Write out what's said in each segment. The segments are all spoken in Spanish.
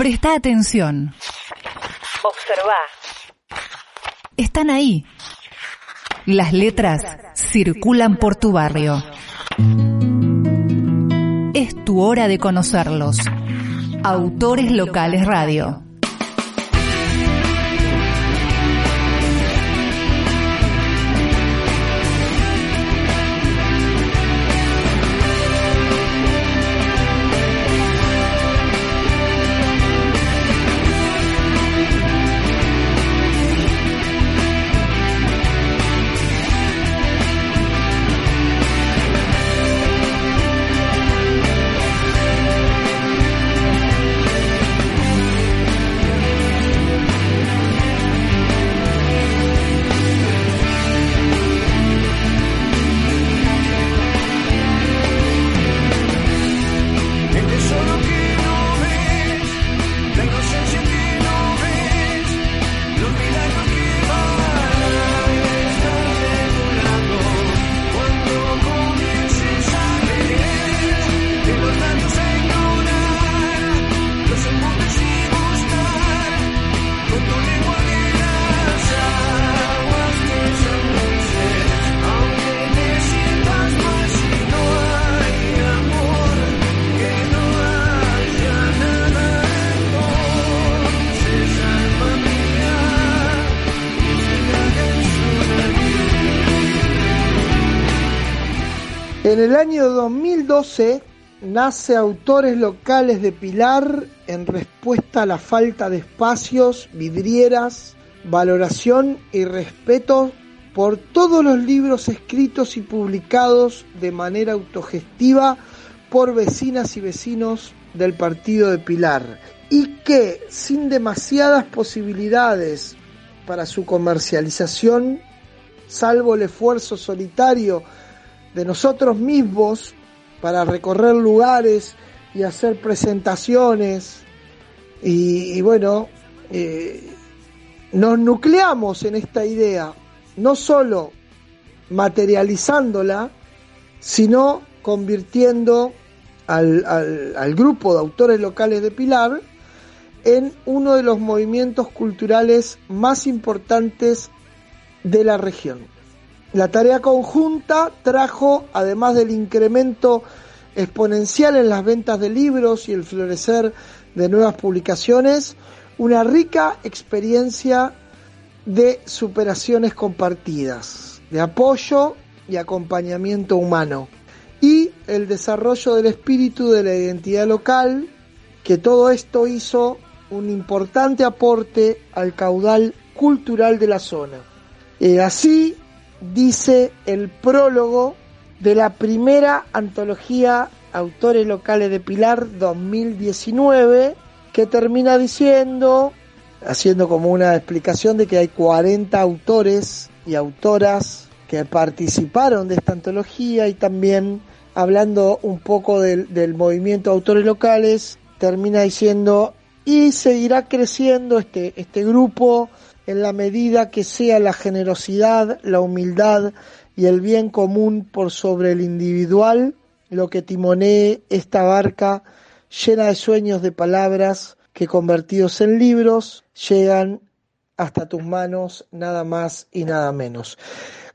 Presta atención. Observa. Están ahí. Las letras circulan por tu barrio. Es tu hora de conocerlos. Autores Locales Radio. En el año 2012 nace Autores Locales de Pilar en respuesta a la falta de espacios, vidrieras, valoración y respeto por todos los libros escritos y publicados de manera autogestiva por vecinas y vecinos del partido de Pilar y que sin demasiadas posibilidades para su comercialización, salvo el esfuerzo solitario de nosotros mismos para recorrer lugares y hacer presentaciones y, bueno, eh, nos nucleamos en esta idea, no solo materializándola, sino convirtiendo al, al, al grupo de autores locales de Pilar en uno de los movimientos culturales más importantes de la región. La tarea conjunta trajo, además del incremento exponencial en las ventas de libros y el florecer de nuevas publicaciones, una rica experiencia de superaciones compartidas, de apoyo y acompañamiento humano, y el desarrollo del espíritu de la identidad local, que todo esto hizo un importante aporte al caudal cultural de la zona. Y así dice el prólogo de la primera antología Autores Locales de Pilar 2019, que termina diciendo, haciendo como una explicación de que hay 40 autores y autoras que participaron de esta antología y también hablando un poco del, movimiento autores locales, termina diciendo, y seguirá creciendo este, este grupo en la medida que sea la generosidad, la humildad y el bien común por sobre el individual lo que timonee esta barca llena de sueños de palabras que convertidos en libros llegan hasta tus manos nada más y nada menos.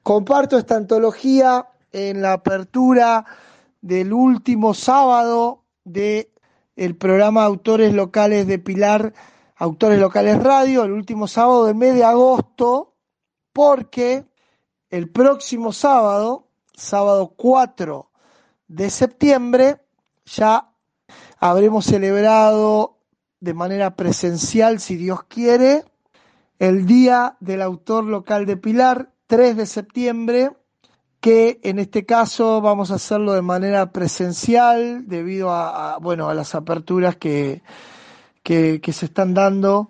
Comparto esta antología en la apertura del último sábado de el programa Autores Locales de Pilar Autores Locales Radio, el último sábado del mes de agosto, porque el próximo sábado, sábado 4 de septiembre, ya habremos celebrado de manera presencial, si Dios quiere, el Día del Autor Local de Pilar, 3 de septiembre, que en este caso vamos a hacerlo de manera presencial debido a, a bueno, a las aperturas que, que, se están dando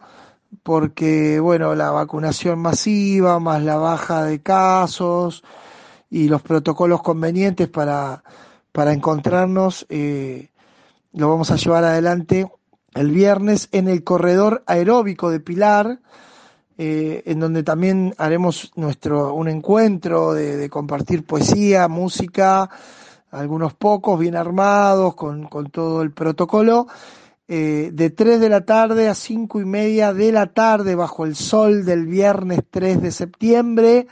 porque, bueno, la vacunación masiva, más la baja de casos y los protocolos convenientes para, para encontrarnos, eh, lo vamos a llevar adelante el viernes en el corredor aeróbico de Pilar, eh, en donde también haremos nuestro un encuentro de, de, compartir poesía, música, algunos pocos bien armados con, con todo el protocolo eh, de 3 de la tarde a 5 y media de la tarde bajo el sol del viernes 3 de septiembre.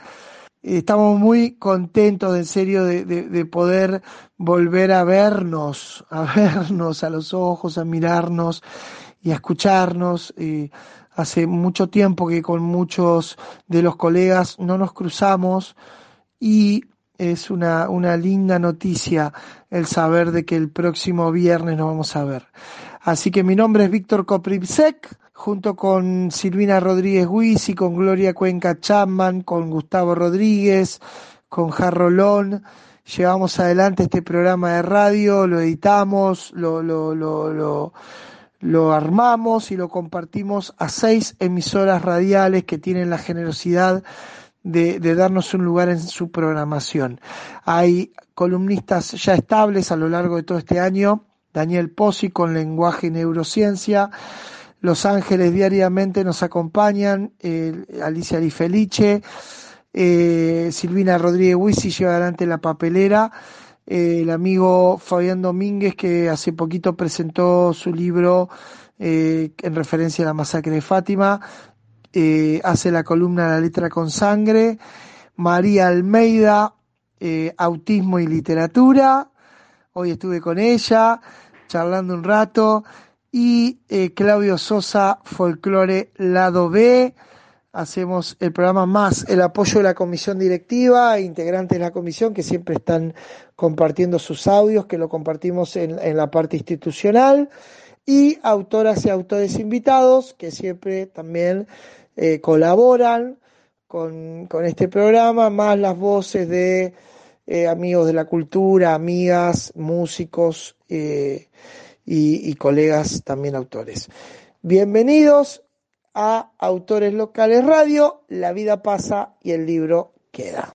Estamos muy contentos, en serio, de, de, poder volver a vernos, a vernos a los ojos, a mirarnos y a escucharnos. hace mucho tiempo que con muchos de los colegas no nos cruzamos y es una, una linda noticia el saber de que el próximo viernes nos vamos a ver. Así que mi nombre es Víctor Koprivsek, junto con Silvina Rodríguez y con Gloria Cuenca Chapman, con Gustavo Rodríguez, con Jarrolón. Llevamos adelante este programa de radio, lo editamos, lo, lo, lo, lo, lo armamos y lo compartimos a seis emisoras radiales que tienen la generosidad de, de, darnos un lugar en su programación. Hay columnistas ya estables a lo largo de todo este año Daniel Pozzi con lenguaje y neurociencia. Los Ángeles diariamente nos acompañan, Alicia Di Felice, eh, Silvina Rodríguez Huisi lleva adelante la papelera, eh, el amigo Fabián Domínguez que hace poquito presentó su libro eh, en referencia a la masacre de Fátima, hace la columna La letra con sangre, María Almeida, autismo y literatura, hoy estuve con ella, charlando un rato. Y eh, Claudio Sosa, Folclore Lado B. Hacemos el programa más el apoyo de la comisión directiva, integrantes de la comisión que siempre están compartiendo sus audios, que lo compartimos en, en la parte institucional. Y autoras y autores invitados que siempre también eh, colaboran con, con, este programa, más las voces de eh, amigos de la cultura, amigas, músicos eh, y, colegas también autores. Bienvenidos a Autores Locales Radio, La vida pasa y el libro queda.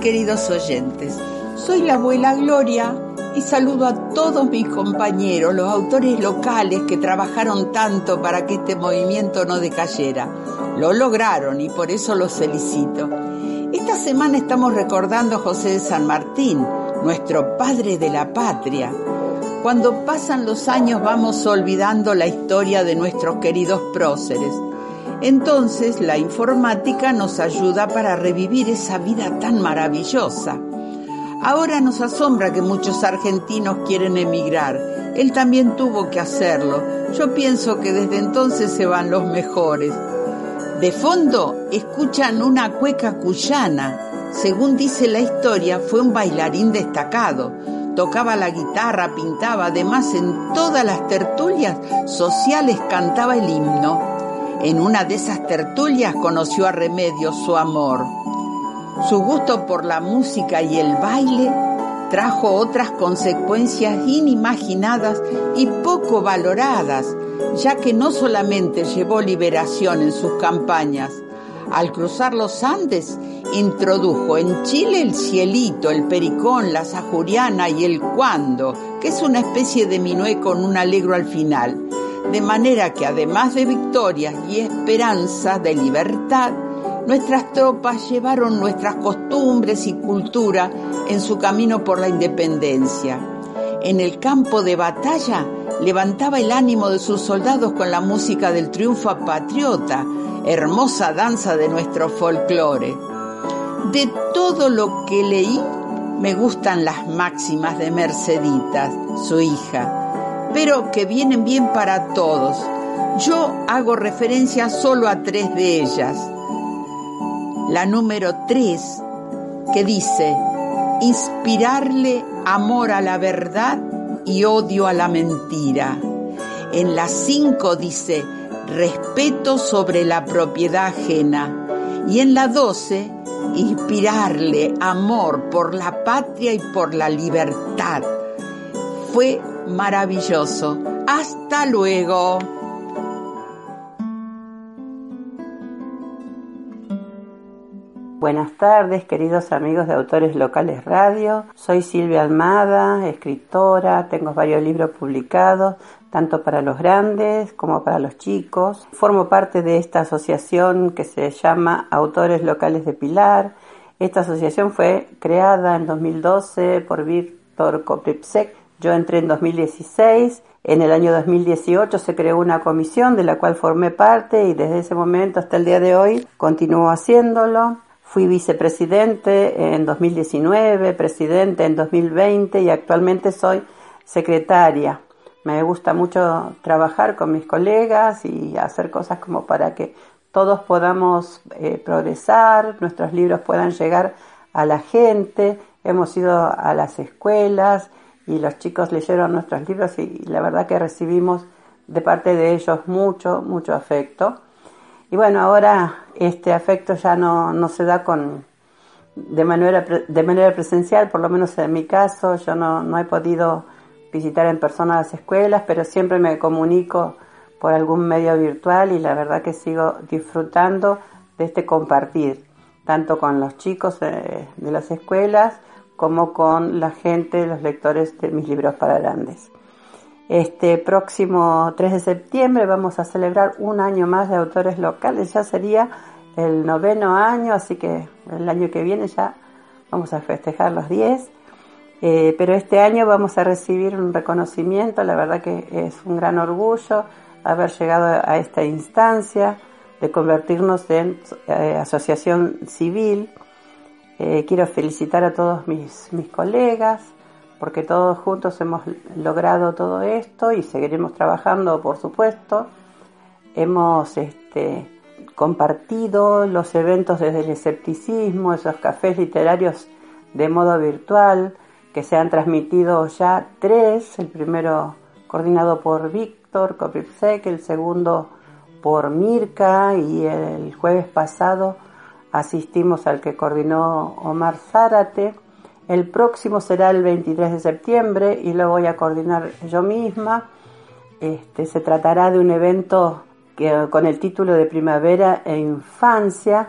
Queridos oyentes. Soy la abuela Gloria y saludo a todos mis compañeros, los autores locales que trabajaron tanto para que este movimiento no decayera. Lo lograron y por eso los felicito. Esta semana estamos recordando a José de San Martín, nuestro padre de la patria. Cuando pasan los años vamos olvidando la historia de nuestros queridos próceres. Entonces la informática nos ayuda para revivir esa vida tan maravillosa. Ahora nos asombra que muchos argentinos quieren emigrar. Él también tuvo que hacerlo. Yo pienso que desde entonces se van los mejores. De fondo escuchan una cueca cuyana. Según dice la historia, fue un bailarín destacado. Tocaba la guitarra, pintaba, además en todas las tertulias sociales cantaba el himno. En una de esas tertulias conoció a Remedios su amor. Su gusto por la música y el baile trajo otras consecuencias inimaginadas y poco valoradas, ya que no solamente llevó liberación en sus campañas, al cruzar los Andes introdujo en Chile el cielito, el pericón, la sajuriana y el cuando, que es una especie de minué con un alegro al final de manera que además de victorias y esperanza de libertad, nuestras tropas llevaron nuestras costumbres y cultura en su camino por la independencia. En el campo de batalla levantaba el ánimo de sus soldados con la música del triunfo patriota, hermosa danza de nuestro folclore. De todo lo que leí, me gustan las máximas de Merceditas, su hija pero que vienen bien para todos. Yo hago referencia solo a tres de ellas. La número tres, que dice, inspirarle amor a la verdad y odio a la mentira. En la cinco dice, respeto sobre la propiedad ajena. Y en la doce, inspirarle amor por la patria y por la libertad. Fue maravilloso. Hasta luego. Buenas tardes, queridos amigos de Autores Locales Radio. Soy Silvia Almada, escritora, tengo varios libros publicados, tanto para los grandes como para los chicos. Formo parte de esta asociación que se llama Autores Locales de Pilar. Esta asociación fue creada en 2012 por Víctor Kopripsek, yo entré en 2016, en el año 2018 se creó una comisión de la cual formé parte y desde ese momento hasta el día de hoy continúo haciéndolo. Fui vicepresidente en 2019, presidente en 2020 y actualmente soy secretaria. Me gusta mucho trabajar con mis colegas y hacer cosas como para que todos podamos eh, progresar, nuestros libros puedan llegar a la gente. Hemos ido a las escuelas, y los chicos leyeron nuestros libros y la verdad que recibimos de parte de ellos mucho, mucho afecto. Y bueno, ahora este afecto ya no, no se da con, de, manera, de manera presencial, por lo menos en mi caso, yo no, no he podido visitar en persona las escuelas, pero siempre me comunico por algún medio virtual y la verdad que sigo disfrutando de este compartir, tanto con los chicos de, de las escuelas como con la gente, los lectores de mis libros para grandes. Este próximo 3 de septiembre vamos a celebrar un año más de autores locales, ya sería el noveno año, así que el año que viene ya vamos a festejar los 10. Eh, pero este año vamos a recibir un reconocimiento, la verdad que es un gran orgullo haber llegado a esta instancia de convertirnos en eh, asociación civil eh, quiero felicitar a todos mis, mis colegas porque todos juntos hemos logrado todo esto y seguiremos trabajando, por supuesto. Hemos este, compartido los eventos desde el escepticismo, esos cafés literarios de modo virtual, que se han transmitido ya tres, el primero coordinado por Víctor Koprivsek, el segundo por Mirka y el jueves pasado asistimos al que coordinó Omar Zárate. El próximo será el 23 de septiembre y lo voy a coordinar yo misma. Este, se tratará de un evento que, con el título de Primavera e Infancia,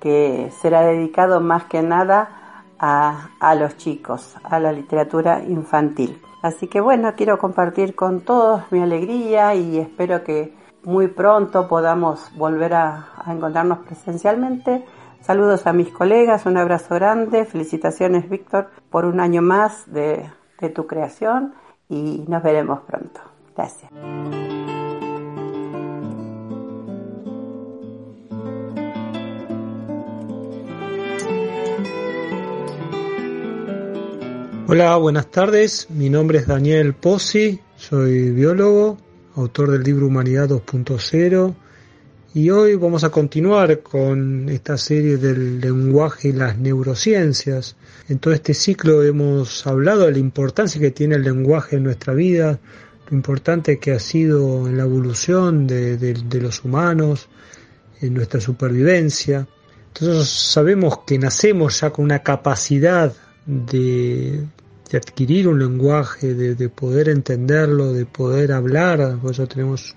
que será dedicado más que nada a, a los chicos, a la literatura infantil. Así que bueno, quiero compartir con todos mi alegría y espero que muy pronto podamos volver a, a encontrarnos presencialmente. Saludos a mis colegas, un abrazo grande, felicitaciones Víctor por un año más de, tu creación y nos veremos pronto. Gracias. Hola, buenas tardes. Mi nombre es Daniel Pozzi, soy biólogo, autor del libro Humanidad 2.0 y hoy vamos a continuar con esta serie del lenguaje y las neurociencias. En todo este ciclo hemos hablado de la importancia que tiene el lenguaje en nuestra vida, lo importante que ha sido en la evolución de, los humanos, en nuestra supervivencia. Entonces sabemos que nacemos ya con una capacidad de, de adquirir un lenguaje, de, de, poder entenderlo, de poder hablar, por eso tenemos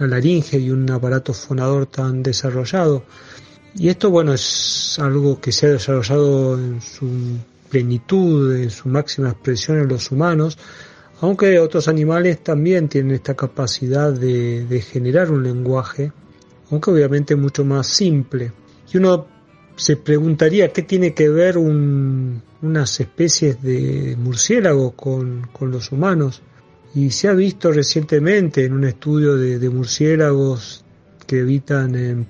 una laringe y un aparato fonador tan desarrollado. Y esto, bueno, es algo que se ha desarrollado en su plenitud, en su máxima expresión en los humanos, aunque otros animales también tienen esta capacidad de, generar un lenguaje, aunque obviamente mucho más simple. Y uno se preguntaría qué tiene que ver un, unas especies de murciélagos con, con, los humanos. Y se ha visto recientemente en un estudio de, murciélagos que habitan en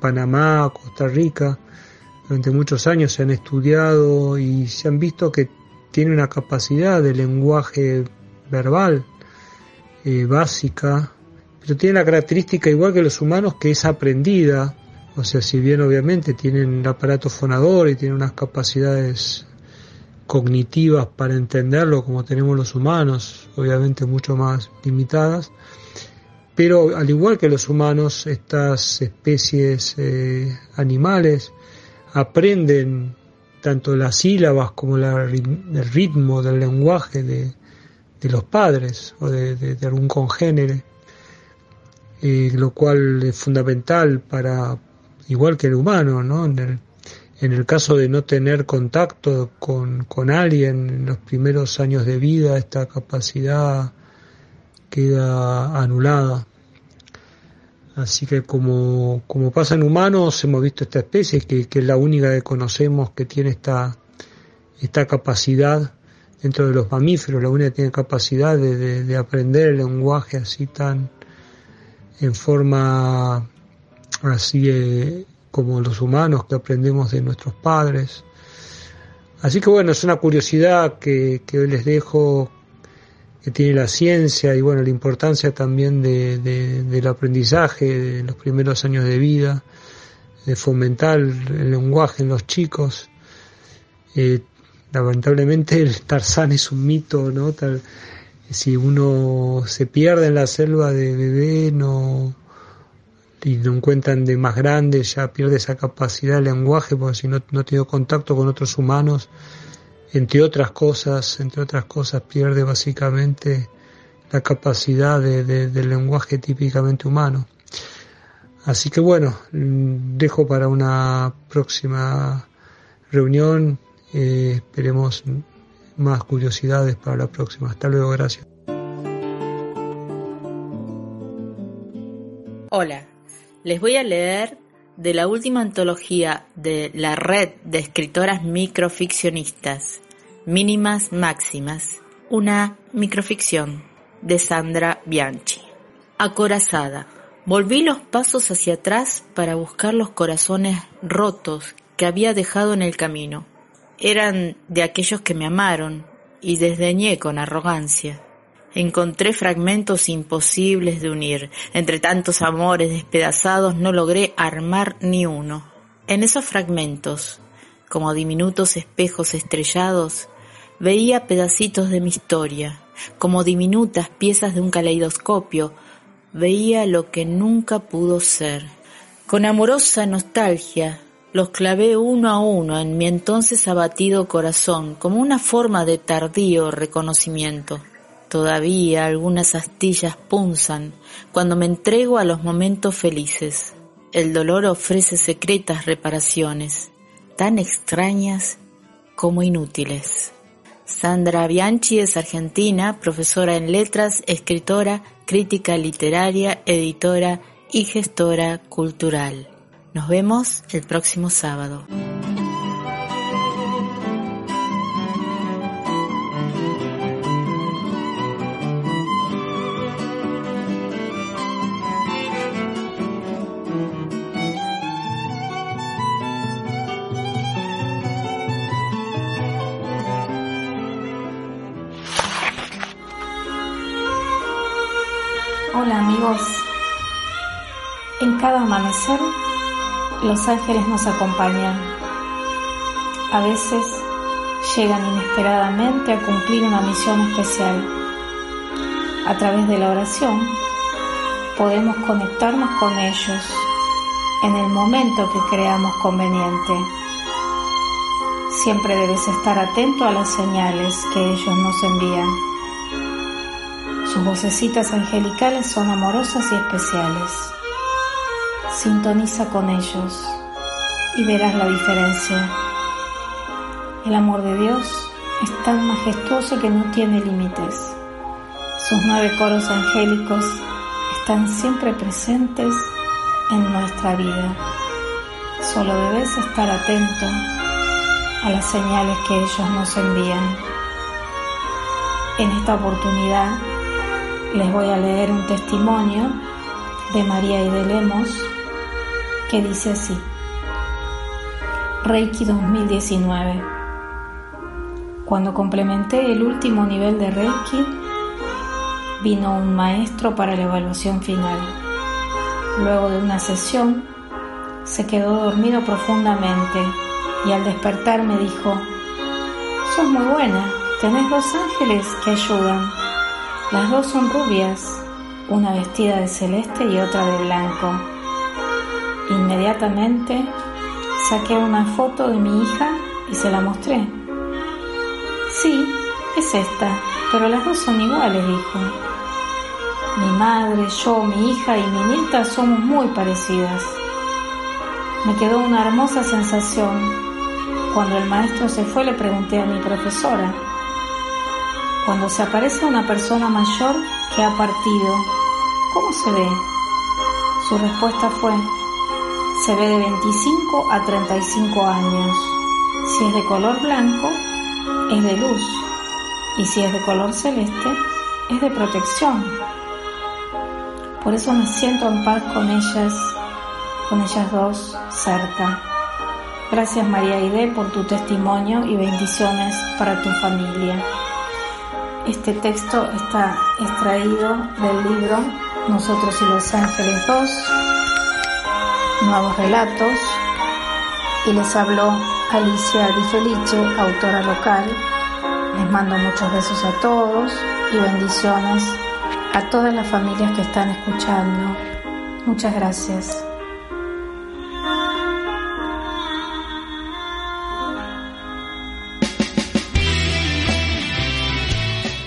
Panamá, Costa Rica, durante muchos años se han estudiado y se han visto que tiene una capacidad de lenguaje verbal eh, básica, pero tiene la característica igual que los humanos que es aprendida. O sea, si bien obviamente tienen el aparato fonador y tienen unas capacidades cognitivas para entenderlo como tenemos los humanos, obviamente mucho más limitadas, pero al igual que los humanos, estas especies eh, animales aprenden tanto las sílabas como el ritmo del lenguaje de, de los padres o de algún congénere, eh, lo cual es fundamental para, igual que el humano, ¿no? En el, en el caso de no tener contacto con, con alguien en los primeros años de vida, esta capacidad queda anulada. Así que como, como pasa en humanos, hemos visto esta especie que, que es la única que conocemos que tiene esta, esta capacidad dentro de los mamíferos, la única que tiene capacidad de, de, de aprender el lenguaje así tan en forma así eh, como los humanos que aprendemos de nuestros padres. Así que bueno, es una curiosidad que, que hoy les dejo, que tiene la ciencia y bueno, la importancia también de, de, del aprendizaje en los primeros años de vida, de fomentar el lenguaje en los chicos. Eh, lamentablemente el Tarzán es un mito, ¿no? Tal, si uno se pierde en la selva de bebé, no, y lo encuentran de más grande, ya pierde esa capacidad de lenguaje porque si no, no tiene contacto con otros humanos, entre otras cosas, entre otras cosas pierde básicamente la capacidad de, del lenguaje típicamente humano. Así que bueno, dejo para una próxima reunión, eh, esperemos más curiosidades para la próxima. Hasta luego, gracias. Hola, les voy a leer de la última antología de la red de escritoras microficcionistas, Mínimas Máximas, una microficción de Sandra Bianchi. Acorazada. Volví los pasos hacia atrás para buscar los corazones rotos que había dejado en el camino. Eran de aquellos que me amaron y desdeñé con arrogancia. Encontré fragmentos imposibles de unir. Entre tantos amores despedazados no logré armar ni uno. En esos fragmentos, como diminutos espejos estrellados, veía pedacitos de mi historia, como diminutas piezas de un caleidoscopio, veía lo que nunca pudo ser. Con amorosa nostalgia los clavé uno a uno en mi entonces abatido corazón como una forma de tardío reconocimiento. Todavía algunas astillas punzan cuando me entrego a los momentos felices. El dolor ofrece secretas reparaciones, tan extrañas como inútiles. Sandra Bianchi es argentina, profesora en letras, escritora, crítica literaria, editora y gestora cultural. Nos vemos el próximo sábado. Cada amanecer los ángeles nos acompañan. A veces llegan inesperadamente a cumplir una misión especial. A través de la oración podemos conectarnos con ellos en el momento que creamos conveniente. Siempre debes estar atento a las señales que ellos nos envían. Sus vocecitas angelicales son amorosas y especiales. Sintoniza con ellos y verás la diferencia. El amor de Dios es tan majestuoso que no tiene límites. Sus nueve coros angélicos están siempre presentes en nuestra vida. Solo debes estar atento a las señales que ellos nos envían. En esta oportunidad les voy a leer un testimonio de María y de Lemos que dice así. Reiki 2019. Cuando complementé el último nivel de Reiki, vino un maestro para la evaluación final. Luego de una sesión, se quedó dormido profundamente y al despertar me dijo, sos muy buena, tenés dos ángeles que ayudan. Las dos son rubias, una vestida de celeste y otra de blanco. Inmediatamente saqué una foto de mi hija y se la mostré. Sí, es esta, pero las dos son iguales, dijo. Mi madre, yo, mi hija y mi nieta somos muy parecidas. Me quedó una hermosa sensación. Cuando el maestro se fue le pregunté a mi profesora, cuando se aparece una persona mayor que ha partido, ¿cómo se ve? Su respuesta fue, se ve de 25 a 35 años. Si es de color blanco, es de luz. Y si es de color celeste, es de protección. Por eso me siento en paz con ellas, con ellas dos cerca. Gracias María Ide por tu testimonio y bendiciones para tu familia. Este texto está extraído del libro Nosotros y los Ángeles 2, Nuevos Relatos, y les habló Alicia Di Felice, autora local. Les mando muchos besos a todos y bendiciones a todas las familias que están escuchando. Muchas gracias.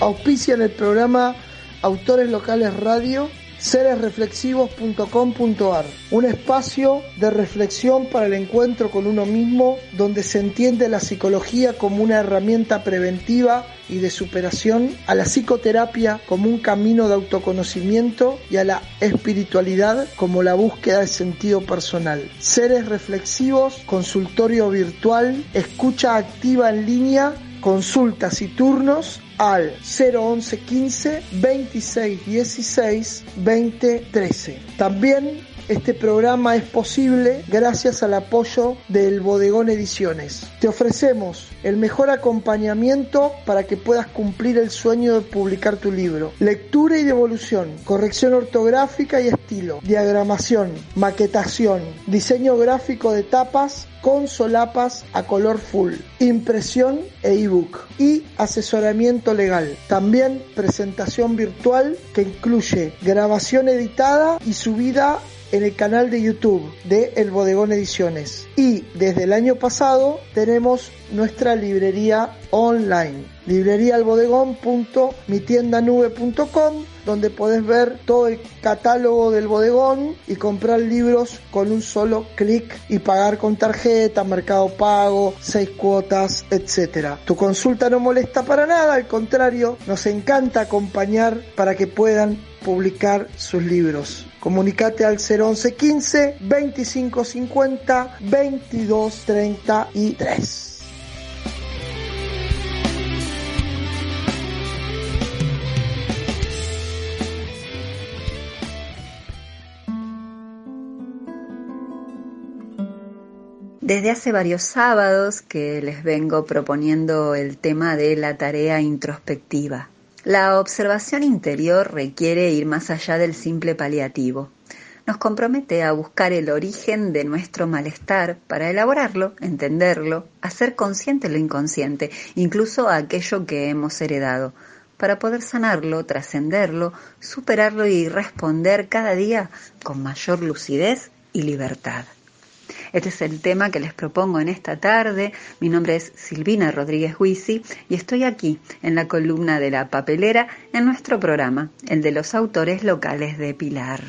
Auspicia en el programa Autores Locales Radio seresreflexivos.com.ar, un espacio de reflexión para el encuentro con uno mismo donde se entiende la psicología como una herramienta preventiva y de superación, a la psicoterapia como un camino de autoconocimiento y a la espiritualidad como la búsqueda de sentido personal. Seres reflexivos, consultorio virtual, escucha activa en línea, consultas y turnos al 011 15 26 16 20 13. También este programa es posible gracias al apoyo del Bodegón Ediciones. Te ofrecemos el mejor acompañamiento para que puedas cumplir el sueño de publicar tu libro. Lectura y devolución, corrección ortográfica y estilo, diagramación, maquetación, diseño gráfico de tapas, con solapas a color full, impresión e ebook y asesoramiento legal. También presentación virtual que incluye grabación editada y subida en el canal de YouTube de El Bodegón Ediciones. Y desde el año pasado tenemos nuestra librería online, libreriaalbodegón.mitiendanube.com donde podés ver todo el catálogo del bodegón y comprar libros con un solo clic y pagar con tarjeta, mercado pago, seis cuotas, etc. Tu consulta no molesta para nada, al contrario, nos encanta acompañar para que puedan publicar sus libros. Comunicate al 011 15 25 50 22 33. Desde hace varios sábados que les vengo proponiendo el tema de la tarea introspectiva. La observación interior requiere ir más allá del simple paliativo. Nos compromete a buscar el origen de nuestro malestar para elaborarlo, entenderlo, hacer consciente lo inconsciente, incluso aquello que hemos heredado, para poder sanarlo, trascenderlo, superarlo y responder cada día con mayor lucidez y libertad. Este es el tema que les propongo en esta tarde. Mi nombre es Silvina Rodríguez Huisi y estoy aquí en la columna de la papelera en nuestro programa, el de los autores locales de Pilar.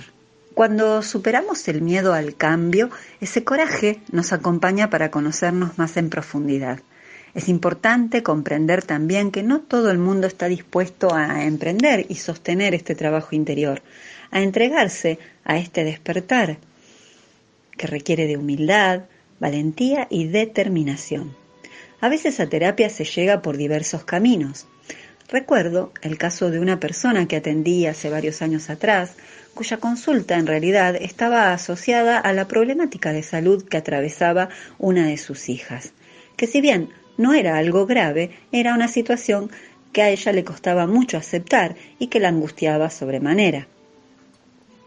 Cuando superamos el miedo al cambio, ese coraje nos acompaña para conocernos más en profundidad. Es importante comprender también que no todo el mundo está dispuesto a emprender y sostener este trabajo interior, a entregarse a este despertar requiere de humildad, valentía y determinación. A veces a terapia se llega por diversos caminos. Recuerdo el caso de una persona que atendí hace varios años atrás, cuya consulta en realidad estaba asociada a la problemática de salud que atravesaba una de sus hijas, que si bien no era algo grave, era una situación que a ella le costaba mucho aceptar y que la angustiaba sobremanera.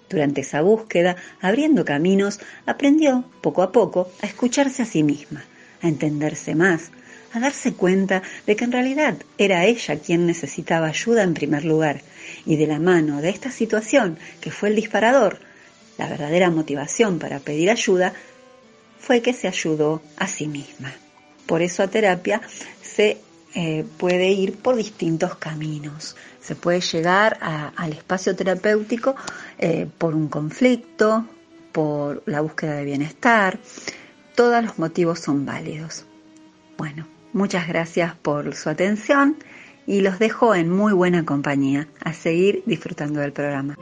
Durante esa búsqueda, abriendo caminos, aprendió, poco a poco, a escucharse a sí misma, a entenderse más, a darse cuenta de que en realidad era ella quien necesitaba ayuda en primer lugar, y de la mano de esta situación, que fue el disparador, la verdadera motivación para pedir ayuda, fue que se ayudó a sí misma. Por eso a terapia se eh, puede ir por distintos caminos. Se puede llegar al espacio terapéutico eh, por un conflicto, por la búsqueda de bienestar. Todos los motivos son válidos. Bueno, muchas gracias por su atención y los dejo en muy buena compañía a seguir disfrutando del programa.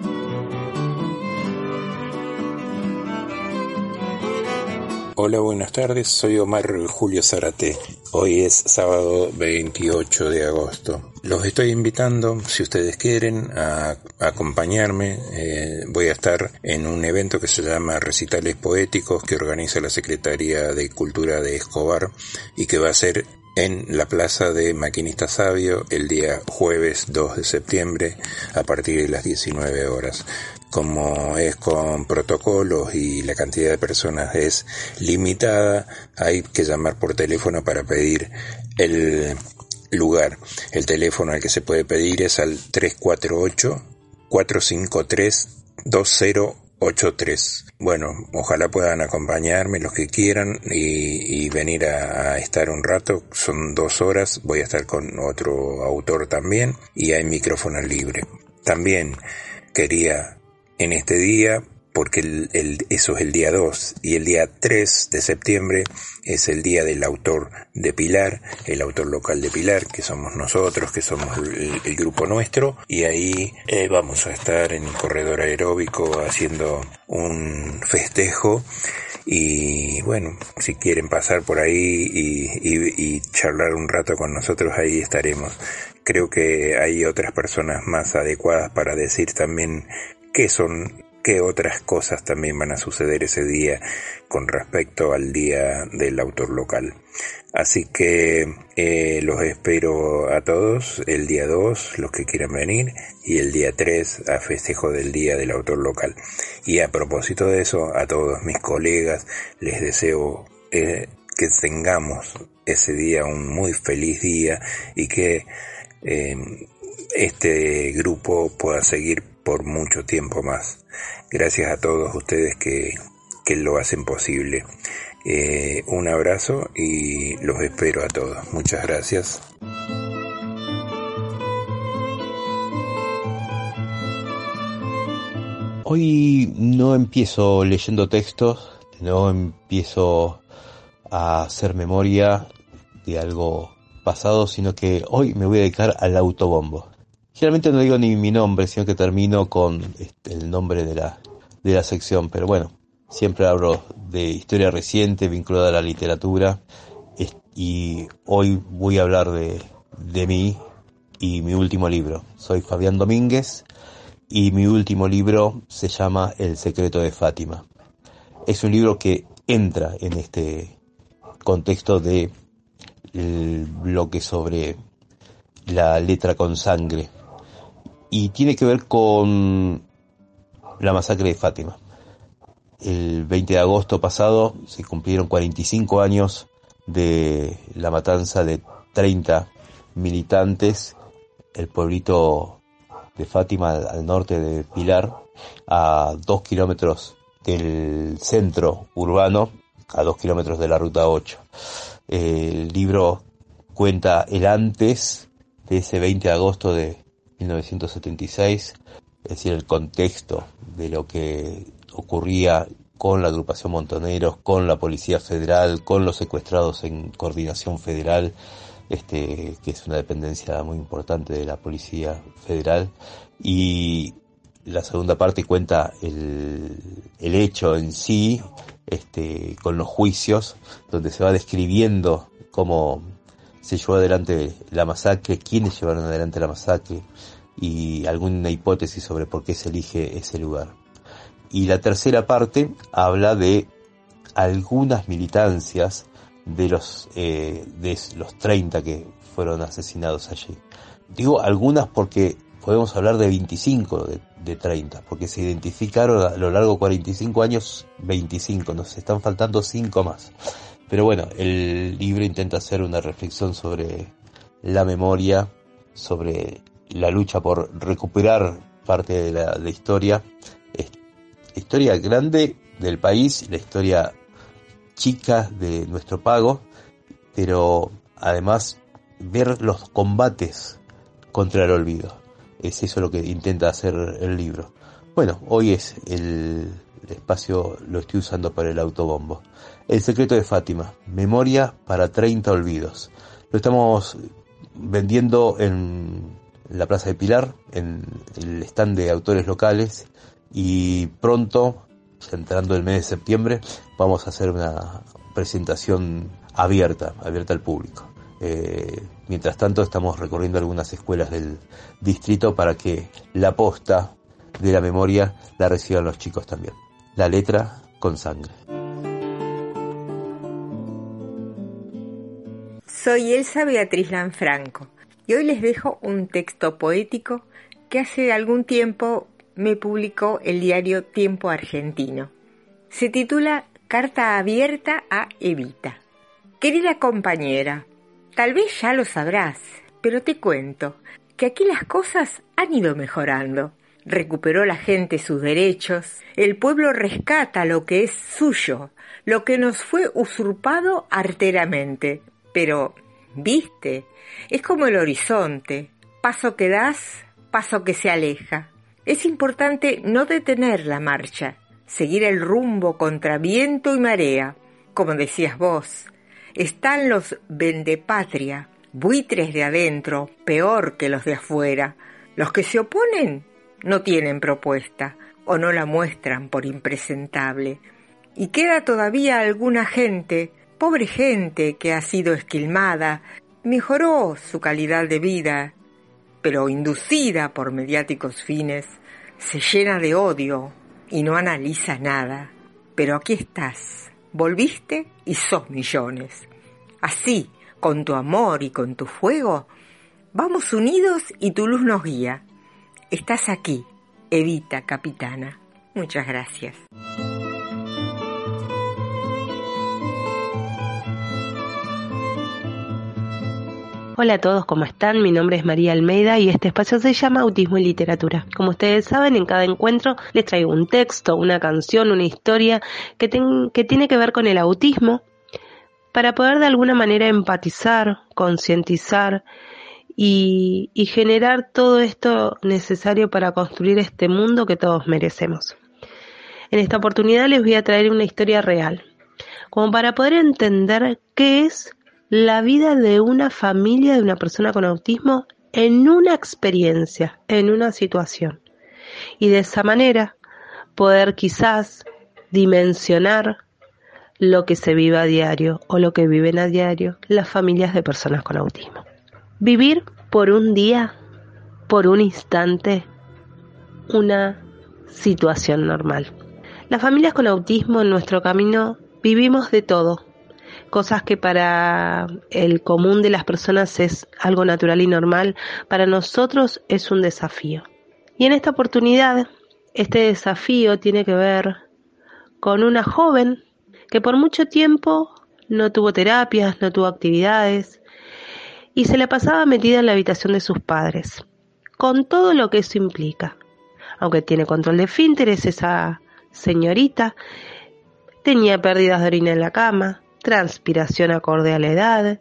Hola, buenas tardes. Soy Omar Julio Zarate. Hoy es sábado 28 de agosto. Los estoy invitando, si ustedes quieren, a, acompañarme. Eh, voy a estar en un evento que se llama Recitales Poéticos que organiza la Secretaría de Cultura de Escobar y que va a ser en la plaza de Maquinista Sabio el día jueves 2 de septiembre a partir de las 19 horas como es con protocolos y la cantidad de personas es limitada, hay que llamar por teléfono para pedir el lugar. El teléfono al que se puede pedir es al 348 453 2083. Bueno, ojalá puedan acompañarme los que quieran y, venir a, estar un rato. Son dos horas. Voy a estar con otro autor también y hay micrófono libre. También quería en este día, porque el, eso es el día 2, y el día 3 de septiembre es el día del autor de Pilar, el autor local de Pilar, que somos nosotros, que somos el, grupo nuestro, y ahí eh, vamos a estar en el corredor aeróbico haciendo un festejo. Y bueno, si quieren pasar por ahí y, y charlar un rato con nosotros, ahí estaremos creo que hay otras personas más adecuadas para decir también qué son, qué otras cosas también van a suceder ese día con respecto al día del autor local. Así que eh, los espero a todos el día 2, los que quieran venir, y el día 3 a festejo del Día del Autor Local. Y a propósito de eso, a todos mis colegas les deseo eh, que tengamos ese día un muy feliz día y que eh, este grupo pueda seguir por mucho tiempo más. Gracias a todos ustedes que, que lo hacen posible. Eh, un abrazo y los espero a todos. Muchas gracias. Hoy no empiezo leyendo textos, no empiezo a hacer memoria de algo pasado, sino que hoy me voy a dedicar al autobombo. Generalmente no digo ni mi nombre, sino que termino con este, el nombre de la, de la sección, pero bueno, siempre hablo de historia reciente vinculada a la literatura y hoy voy a hablar de, de mí y mi último libro. Soy Fabián Domínguez y mi último libro se llama El secreto de Fátima. Es un libro que entra en este contexto de el bloque sobre la letra con sangre y tiene que ver con la masacre de Fátima. El 20 de agosto pasado se cumplieron 45 años de la matanza de 30 militantes, el pueblito de Fátima al norte de Pilar, a dos kilómetros del centro urbano, a dos kilómetros de la ruta 8. El libro cuenta el antes de ese 20 de agosto de 1976, es decir, el contexto de lo que ocurría con la agrupación Montoneros, con la Policía Federal, con los secuestrados en coordinación federal, este, que es una dependencia muy importante de la Policía Federal, y la segunda parte cuenta el, el hecho en sí, este, con los juicios, donde se va describiendo cómo se llevó adelante la masacre, quiénes llevaron adelante la masacre y alguna hipótesis sobre por qué se elige ese lugar. Y la tercera parte habla de algunas militancias de los, eh, de los 30 que fueron asesinados allí. Digo algunas porque podemos hablar de 25 de, de 30, porque se identificaron a lo largo de 45 años 25, nos están faltando 5 más. Pero bueno, el libro intenta hacer una reflexión sobre la memoria, sobre la lucha por recuperar parte de la historia, historia grande del país, la historia chica de nuestro pago, pero además ver los combates contra el olvido. Es eso lo que intenta hacer el libro. Bueno, hoy es el espacio, lo estoy usando para el autobombo. El secreto de Fátima, memoria para 30 olvidos. Lo estamos vendiendo en la Plaza de Pilar, en el stand de autores locales y pronto, entrando el mes de septiembre, vamos a hacer una presentación abierta, abierta al público. Eh, mientras tanto estamos recorriendo algunas escuelas del distrito para que la posta de la memoria la reciban los chicos también. La letra con sangre. Soy Elsa Beatriz Lanfranco y hoy les dejo un texto poético que hace algún tiempo me publicó el diario Tiempo Argentino. Se titula Carta abierta a Evita. Querida compañera, tal vez ya lo sabrás, pero te cuento que aquí las cosas han ido mejorando. Recuperó la gente sus derechos, el pueblo rescata lo que es suyo, lo que nos fue usurpado arteramente. Pero, viste, es como el horizonte, paso que das, paso que se aleja. Es importante no detener la marcha, seguir el rumbo contra viento y marea. Como decías vos, están los vendepatria, buitres de adentro, peor que los de afuera. Los que se oponen no tienen propuesta o no la muestran por impresentable. Y queda todavía alguna gente, pobre gente que ha sido esquilmada, mejoró su calidad de vida pero inducida por mediáticos fines, se llena de odio y no analiza nada. Pero aquí estás, volviste y sos millones. Así, con tu amor y con tu fuego, vamos unidos y tu luz nos guía. Estás aquí, Evita, capitana. Muchas gracias. Hola a todos, ¿cómo están? Mi nombre es María Almeida y este espacio se llama Autismo y Literatura. Como ustedes saben, en cada encuentro les traigo un texto, una canción, una historia que, tiene que ver con el autismo para poder de alguna manera empatizar, concientizar y, y generar todo esto necesario para construir este mundo que todos merecemos. En esta oportunidad les voy a traer una historia real, como para poder entender qué es la vida de una familia de una persona con autismo en una experiencia, en una situación. Y de esa manera poder quizás dimensionar lo que se vive a diario o lo que viven a diario las familias de personas con autismo. Vivir por un día, por un instante, una situación normal. Las familias con autismo en nuestro camino vivimos de todo, cosas que para el común de las personas es algo natural y normal, para nosotros es un desafío. Y en esta oportunidad, este desafío tiene que ver con una joven que por mucho tiempo no tuvo terapias, no tuvo actividades y se la pasaba metida en la habitación de sus padres, con todo lo que eso implica. Aunque tiene control de fínteres, esa señorita tenía pérdidas de orina en la cama, transpiración acorde a la edad,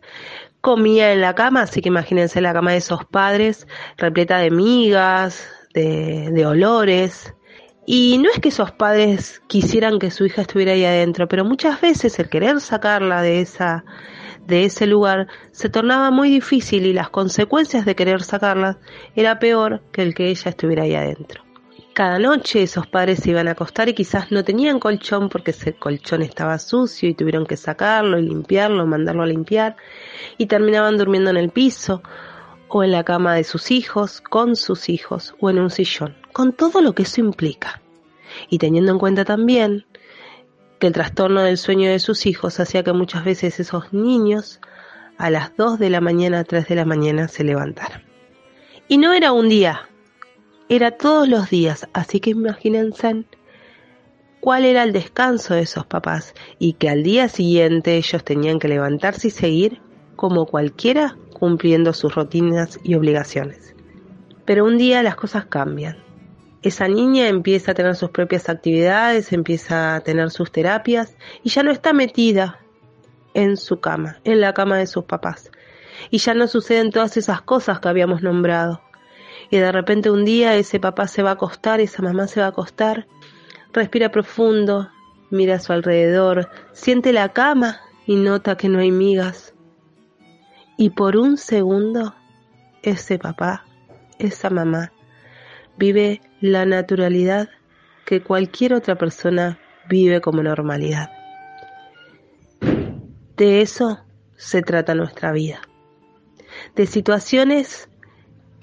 comía en la cama, así que imagínense la cama de esos padres repleta de migas, de, de olores, y no es que esos padres quisieran que su hija estuviera ahí adentro, pero muchas veces el querer sacarla de esa de ese lugar se tornaba muy difícil y las consecuencias de querer sacarla era peor que el que ella estuviera ahí adentro. Cada noche esos padres se iban a acostar y quizás no tenían colchón porque ese colchón estaba sucio y tuvieron que sacarlo y limpiarlo, mandarlo a limpiar y terminaban durmiendo en el piso o en la cama de sus hijos, con sus hijos o en un sillón, con todo lo que eso implica. Y teniendo en cuenta también que el trastorno del sueño de sus hijos hacía que muchas veces esos niños a las 2 de la mañana, 3 de la mañana se levantaran. Y no era un día, era todos los días, así que imagínense cuál era el descanso de esos papás y que al día siguiente ellos tenían que levantarse y seguir como cualquiera cumpliendo sus rutinas y obligaciones. Pero un día las cosas cambian. Esa niña empieza a tener sus propias actividades, empieza a tener sus terapias y ya no está metida en su cama, en la cama de sus papás. Y ya no suceden todas esas cosas que habíamos nombrado. Y de repente un día ese papá se va a acostar, esa mamá se va a acostar, respira profundo, mira a su alrededor, siente la cama y nota que no hay migas, y por un segundo, ese papá, esa mamá, vive la naturalidad que cualquier otra persona vive como normalidad. De eso se trata nuestra vida. De situaciones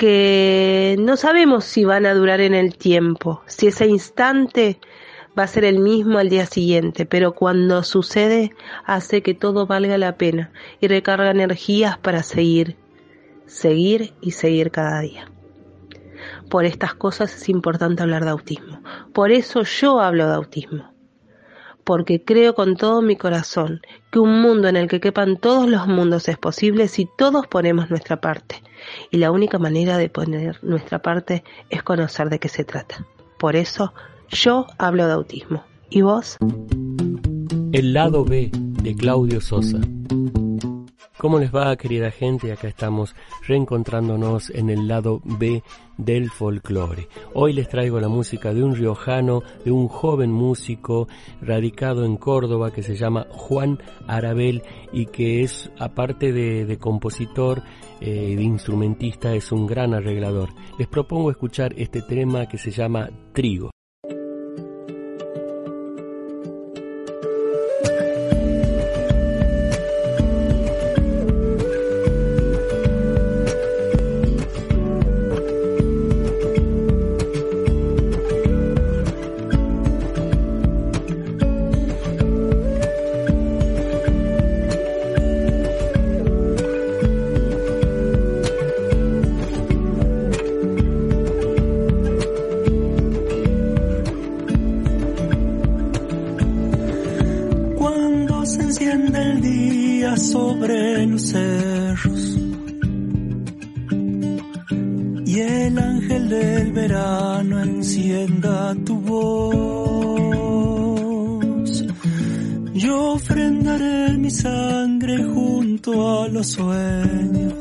que no sabemos si van a durar en el tiempo, si ese instante va a ser el mismo al día siguiente, pero cuando sucede hace que todo valga la pena y recarga energías para seguir, seguir y seguir cada día. Por estas cosas es importante hablar de autismo. Por eso yo hablo de autismo. Porque creo con todo mi corazón que un mundo en el que quepan todos los mundos es posible si todos ponemos nuestra parte. Y la única manera de poner nuestra parte es conocer de qué se trata. Por eso yo hablo de autismo. ¿Y vos? El lado B de Claudio Sosa. ¿Cómo les va, querida gente? Acá estamos reencontrándonos en el lado B del folclore. Hoy les traigo la música de un riojano, de un joven músico radicado en Córdoba que se llama Juan Arabel y que es, aparte de, compositor, eh, de instrumentista, es un gran arreglador. Les propongo escuchar este tema que se llama Trigo. Los sueños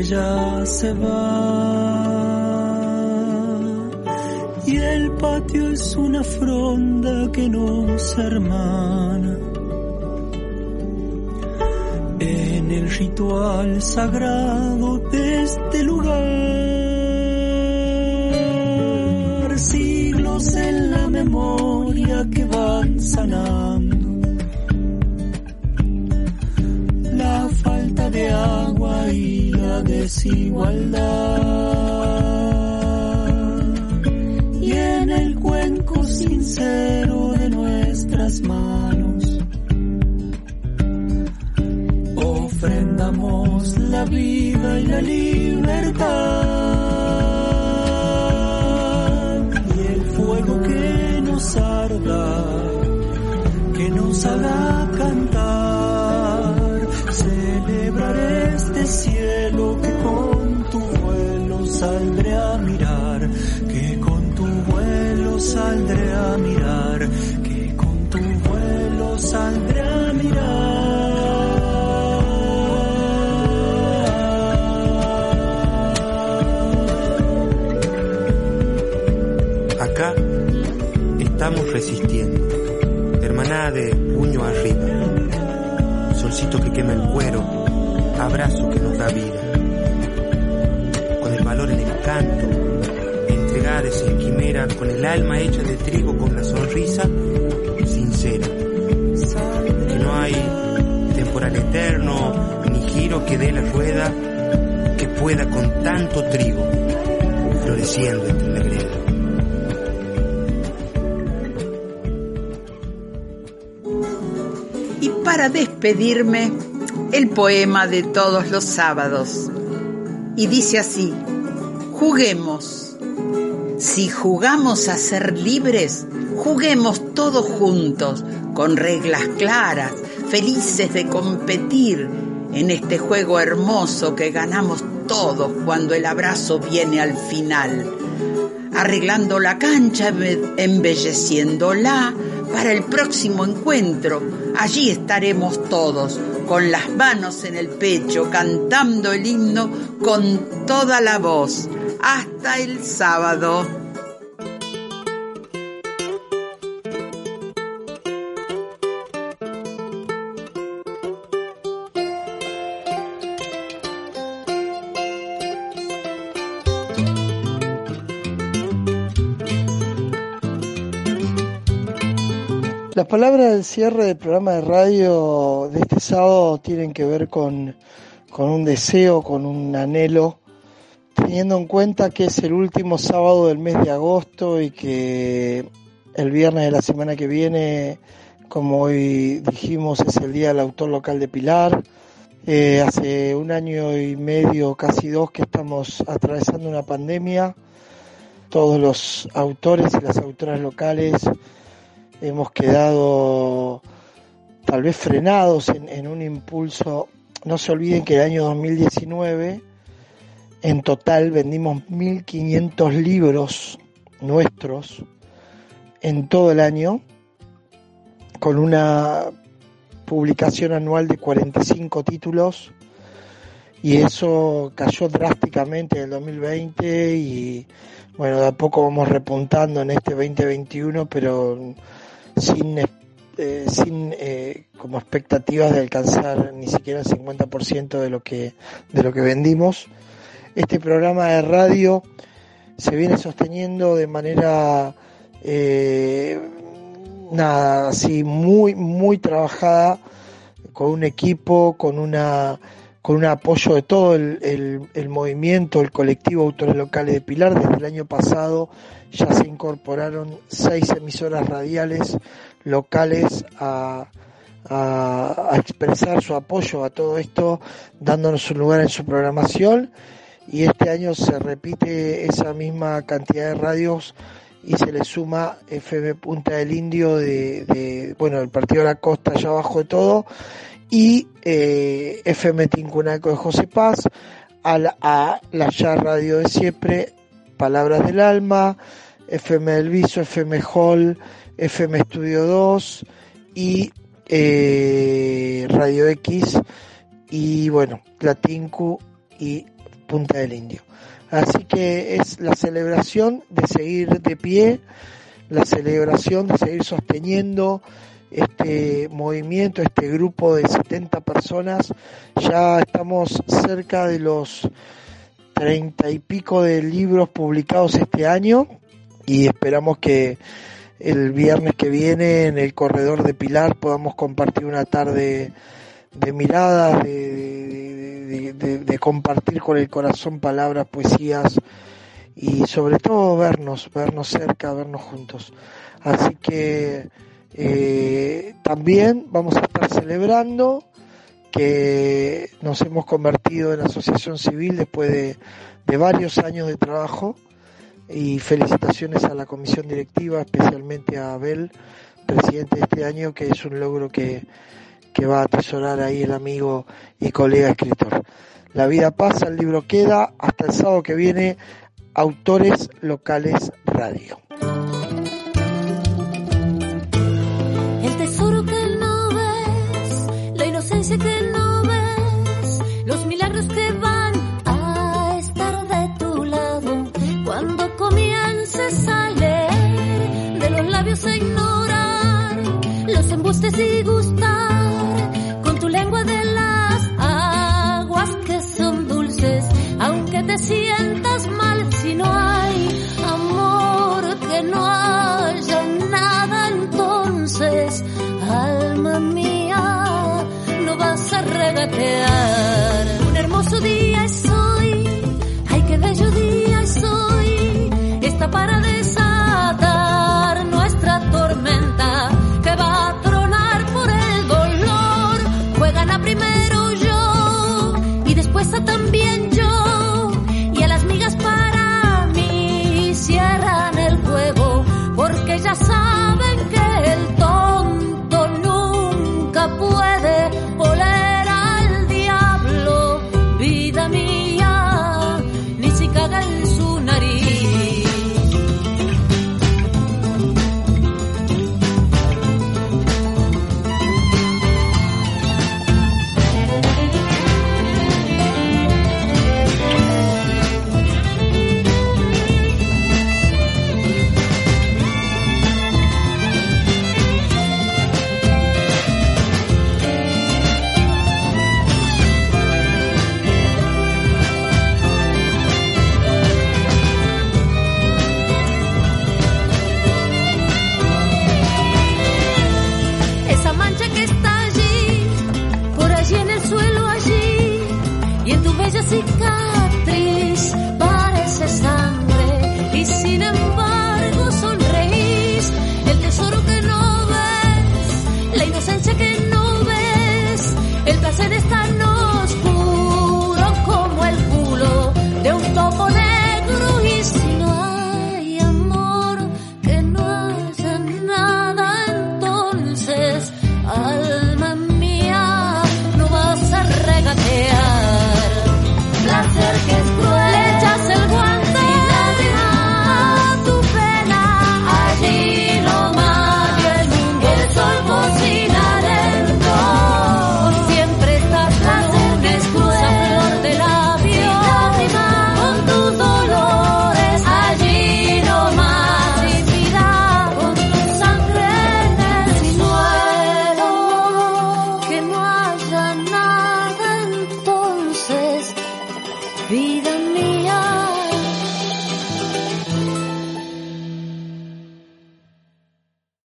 que ya se va. Y el patio es una fronda que nos hermana. En el ritual sagrado saldré a mirar, que con tu vuelo saldré a mirar, que con tu vuelo saldré a Acá estamos resistiendo, hermanada de puño arriba, solcito que quema el cuero, abrazo que nos da vida, valor en el canto, entregadas en quimera, con el alma hecha de trigo, con la sonrisa sincera, que no hay temporal eterno, ni giro que dé la rueda, que pueda con tanto trigo, floreciendo entre la greda. Y para despedirme, el poema de todos los sábados. Y dice así, juguemos. Si jugamos a ser libres, juguemos todos juntos, con reglas claras, felices de competir en este juego hermoso que ganamos todos cuando el abrazo viene al final. Arreglando la cancha, embelleciéndola para el próximo encuentro. Allí estaremos todos, con las manos en el pecho, cantando el himno con toda la voz. Hasta el sábado. Las palabras del cierre del programa de radio de este sábado tienen que ver con, con un deseo, con un anhelo, teniendo en cuenta que es el último sábado del mes de agosto y que el viernes de la semana que viene, como hoy dijimos, es el Día del Autor Local de Pilar. Eh, hace un año y medio, casi dos, que estamos atravesando una pandemia todos los autores y las autoras locales hemos quedado tal vez frenados en, en un impulso. No se olviden que el año 2019 en total vendimos 1.500 libros nuestros en todo el año, con una publicación anual de 45 títulos, y eso cayó drásticamente en el 2020 y bueno, de a poco vamos repuntando en este 2021, pero sin, eh, sin eh, como expectativas de alcanzar ni siquiera el 50% de lo que de lo que vendimos. Este programa de radio se viene sosteniendo de manera eh, nada así muy muy trabajada con un equipo, con una con un apoyo de todo el, el, movimiento, el colectivo Autores Locales de Pilar. Desde el año pasado ya se incorporaron seis emisoras radiales locales a, a, expresar su apoyo a todo esto, dándonos un lugar en su programación. Y este año se repite esa misma cantidad de radios y se le suma FM Punta del Indio de, bueno, el Partido de la Costa allá abajo de todo y eh, FM Tincunaco de José Paz, a la, la ya radio de siempre, Palabras del Alma, FM del Viso, FM Hall, FM Estudio 2 y eh, Radio X y bueno, Tinku y Punta del Indio. Así que es la celebración de seguir de pie, la celebración de seguir sosteniendo este movimiento, este grupo de 70 personas. Ya estamos cerca de los treinta y pico de libros publicados este año y esperamos que el viernes que viene en el corredor de Pilar podamos compartir una tarde de miradas, de, de, compartir con el corazón palabras, poesías y sobre todo vernos, vernos cerca, vernos juntos. Así que eh, también vamos a estar celebrando que nos hemos convertido en asociación civil después de, varios años de trabajo y felicitaciones a la comisión directiva, especialmente a Abel, presidente de este año, que es un logro que, que va a atesorar ahí el amigo y colega escritor. La vida pasa, el libro queda, hasta el sábado que viene, Autores Locales Radio. que no ves, los milagros que van a estar de tu lado cuando comiences a leer de los labios a ignorar los embustes y gustar sientas mal si no hay amor, que no haya nada entonces, alma mía, no vas a regatear. Un hermoso día es hoy, ay qué bello día es hoy, está para desatar nuestra tormenta que va a tronar por el dolor. Juegan a primero yo y después a también